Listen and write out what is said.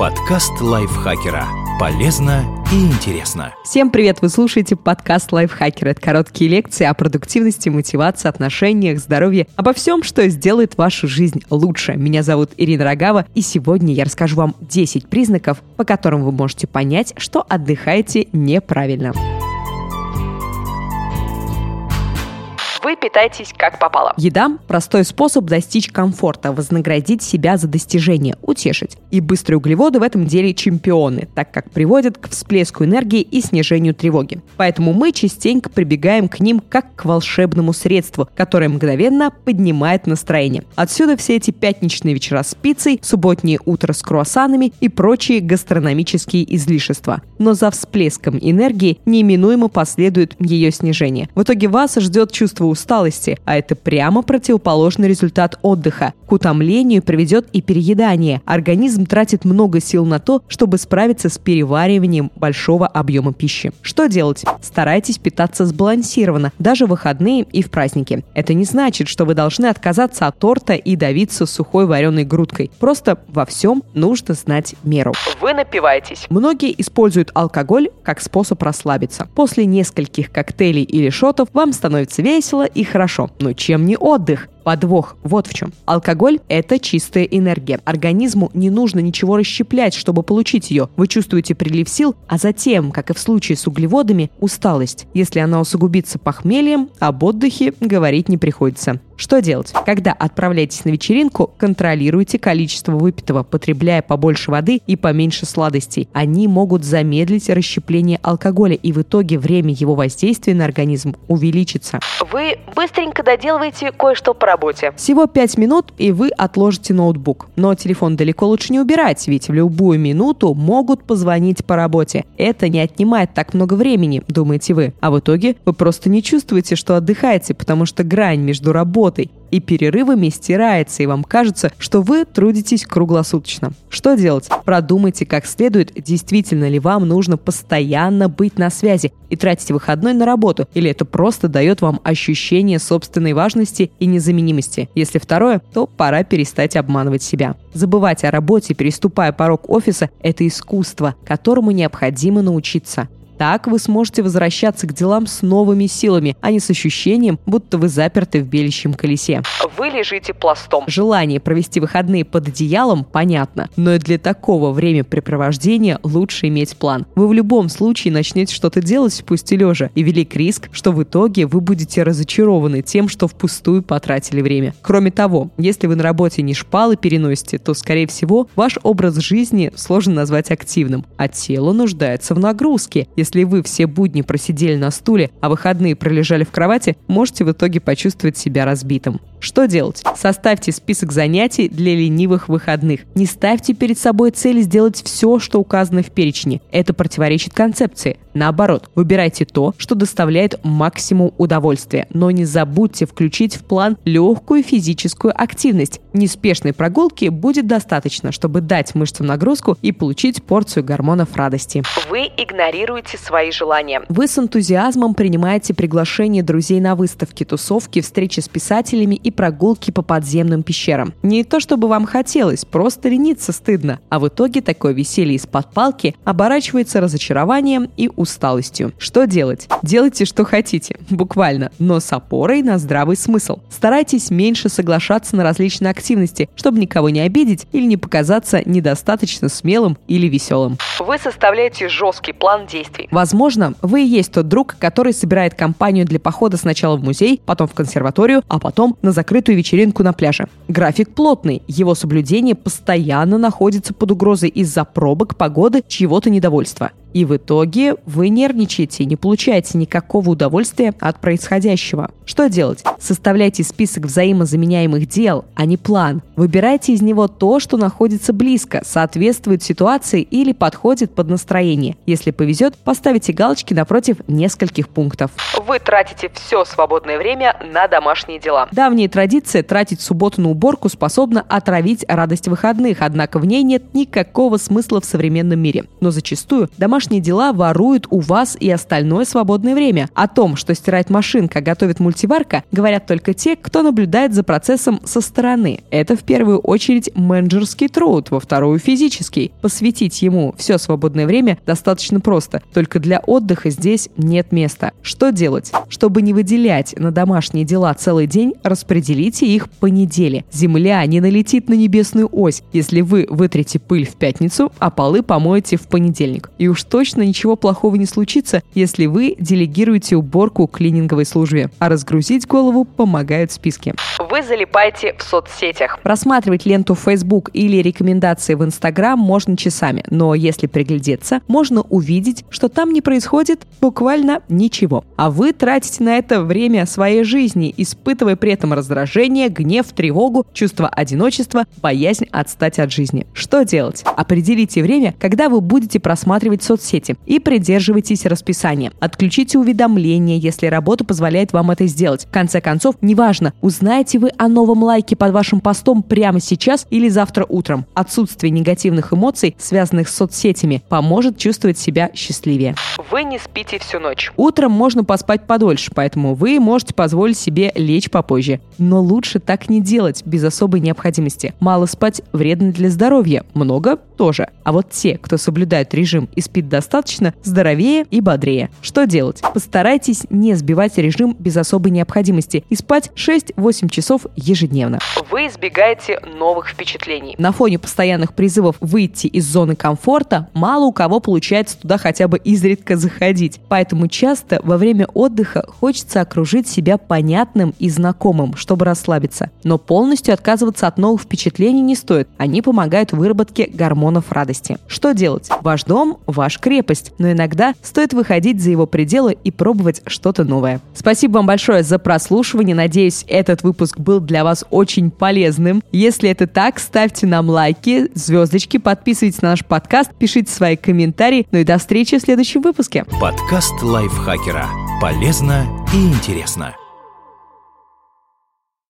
Подкаст лайфхакера. Полезно и интересно. Всем привет! Вы слушаете подкаст лайфхакера. Это короткие лекции о продуктивности, мотивации, отношениях, здоровье, обо всем, что сделает вашу жизнь лучше. Меня зовут Ирина Рогава, и сегодня я расскажу вам 10 признаков, по которым вы можете понять, что отдыхаете неправильно. Вы питаетесь как попало. Еда – простой способ достичь комфорта, вознаградить себя за достижение, утешить. И быстрые углеводы в этом деле чемпионы, так как приводят к всплеску энергии и снижению тревоги. Поэтому мы частенько прибегаем к ним как к волшебному средству, которое мгновенно поднимает настроение. Отсюда все эти пятничные вечера с пиццей, субботние утро с круассанами и прочие гастрономические излишества. Но за всплеском энергии неминуемо последует ее снижение. В итоге вас ждет чувство усталости, а это прямо противоположный результат отдыха. К утомлению приведет и переедание. Организм тратит много сил на то, чтобы справиться с перевариванием большого объема пищи. Что делать? Старайтесь питаться сбалансированно, даже в выходные и в праздники. Это не значит, что вы должны отказаться от торта и давиться сухой вареной грудкой. Просто во всем нужно знать меру. Вы напиваетесь. Многие используют алкоголь как способ расслабиться. После нескольких коктейлей или шотов вам становится весело, весело и хорошо. Но чем не отдых? Подвох вот в чем. Алкоголь – это чистая энергия. Организму не нужно ничего расщеплять, чтобы получить ее. Вы чувствуете прилив сил, а затем, как и в случае с углеводами, усталость. Если она усугубится похмельем, об отдыхе говорить не приходится. Что делать? Когда отправляетесь на вечеринку, контролируйте количество выпитого, потребляя побольше воды и поменьше сладостей. Они могут замедлить расщепление алкоголя, и в итоге время его воздействия на организм увеличится. Вы быстренько доделываете кое-что по работе. Всего 5 минут, и вы отложите ноутбук. Но телефон далеко лучше не убирать, ведь в любую минуту могут позвонить по работе. Это не отнимает так много времени, думаете вы. А в итоге вы просто не чувствуете, что отдыхаете, потому что грань между работой и перерывами стирается, и вам кажется, что вы трудитесь круглосуточно. Что делать? Продумайте как следует, действительно ли вам нужно постоянно быть на связи и тратить выходной на работу, или это просто дает вам ощущение собственной важности и незаменимости. Если второе, то пора перестать обманывать себя. Забывать о работе, переступая порог офиса – это искусство, которому необходимо научиться. Так вы сможете возвращаться к делам с новыми силами, а не с ощущением, будто вы заперты в белящем колесе. Вы лежите пластом. Желание провести выходные под одеялом понятно, но и для такого времяпрепровождения лучше иметь план. Вы в любом случае начнете что-то делать, пусть и лежа, и велик риск, что в итоге вы будете разочарованы тем, что впустую потратили время. Кроме того, если вы на работе не шпалы переносите, то, скорее всего, ваш образ жизни сложно назвать активным, а тело нуждается в нагрузке. Если если вы все будни просидели на стуле, а выходные пролежали в кровати, можете в итоге почувствовать себя разбитым. Что делать? Составьте список занятий для ленивых выходных. Не ставьте перед собой цель сделать все, что указано в перечне. Это противоречит концепции. Наоборот, выбирайте то, что доставляет максимум удовольствия, но не забудьте включить в план легкую физическую активность. Неспешной прогулки будет достаточно, чтобы дать мышцам нагрузку и получить порцию гормонов радости. Вы игнорируете свои желания. Вы с энтузиазмом принимаете приглашение друзей на выставки, тусовки, встречи с писателями и прогулки по подземным пещерам. Не то чтобы вам хотелось, просто лениться стыдно. А в итоге такое веселье из-под палки оборачивается разочарованием и усталостью. Что делать? Делайте, что хотите, буквально, но с опорой на здравый смысл. Старайтесь меньше соглашаться на различные активности, чтобы никого не обидеть или не показаться недостаточно смелым или веселым. Вы составляете жесткий план действий. Возможно, вы и есть тот друг, который собирает компанию для похода сначала в музей, потом в консерваторию, а потом на закрытую вечеринку на пляже. График плотный, его соблюдение постоянно находится под угрозой из-за пробок, погоды, чьего-то недовольства. И в итоге вы нервничаете и не получаете никакого удовольствия от происходящего. Что делать? Составляйте список взаимозаменяемых дел, а не план. Выбирайте из него то, что находится близко, соответствует ситуации или подходит под настроение. Если повезет, поставите галочки напротив нескольких пунктов. Вы тратите все свободное время на домашние дела. Давняя традиция тратить субботу на уборку способна отравить радость выходных, однако в ней нет никакого смысла в современном мире. Но зачастую домашние домашние дела воруют у вас и остальное свободное время. О том, что стирать машинка, готовит мультиварка, говорят только те, кто наблюдает за процессом со стороны. Это в первую очередь менеджерский труд, во вторую физический. Посвятить ему все свободное время достаточно просто, только для отдыха здесь нет места. Что делать? Чтобы не выделять на домашние дела целый день, распределите их по неделе. Земля не налетит на небесную ось, если вы вытрете пыль в пятницу, а полы помоете в понедельник. И уж точно ничего плохого не случится, если вы делегируете уборку клининговой службе. А разгрузить голову помогают списки. Вы залипаете в соцсетях. Просматривать ленту в Facebook или рекомендации в Instagram можно часами, но если приглядеться, можно увидеть, что там не происходит буквально ничего. А вы тратите на это время своей жизни, испытывая при этом раздражение, гнев, тревогу, чувство одиночества, боязнь отстать от жизни. Что делать? Определите время, когда вы будете просматривать соцсети и придерживайтесь расписания. Отключите уведомления, если работа позволяет вам это сделать. В конце концов, неважно, узнаете вы о новом лайке под вашим постом прямо сейчас или завтра утром. Отсутствие негативных эмоций, связанных с соцсетями, поможет чувствовать себя счастливее. Вы не спите всю ночь. Утром можно поспать подольше, поэтому вы можете позволить себе лечь попозже. Но лучше так не делать без особой необходимости. Мало спать вредно для здоровья, много тоже. А вот те, кто соблюдает режим и спит достаточно, здоровее и бодрее. Что делать? Постарайтесь не сбивать режим без особой необходимости и спать 6-8 часов ежедневно. Вы избегаете новых впечатлений. На фоне постоянных призывов выйти из зоны комфорта, мало у кого получается туда хотя бы изредка заходить. Поэтому часто во время отдыха хочется окружить себя понятным и знакомым, чтобы расслабиться. Но полностью отказываться от новых впечатлений не стоит. Они помогают выработке гормонов радости. Что делать? Ваш дом – ваш крепость, но иногда стоит выходить за его пределы и пробовать что-то новое. Спасибо вам большое за прослушивание. Надеюсь, этот выпуск был для вас очень полезным. Если это так, ставьте нам лайки, звездочки, подписывайтесь на наш подкаст, пишите свои комментарии. Ну и до встречи в следующем выпуске. Подкаст лайфхакера. Полезно и интересно.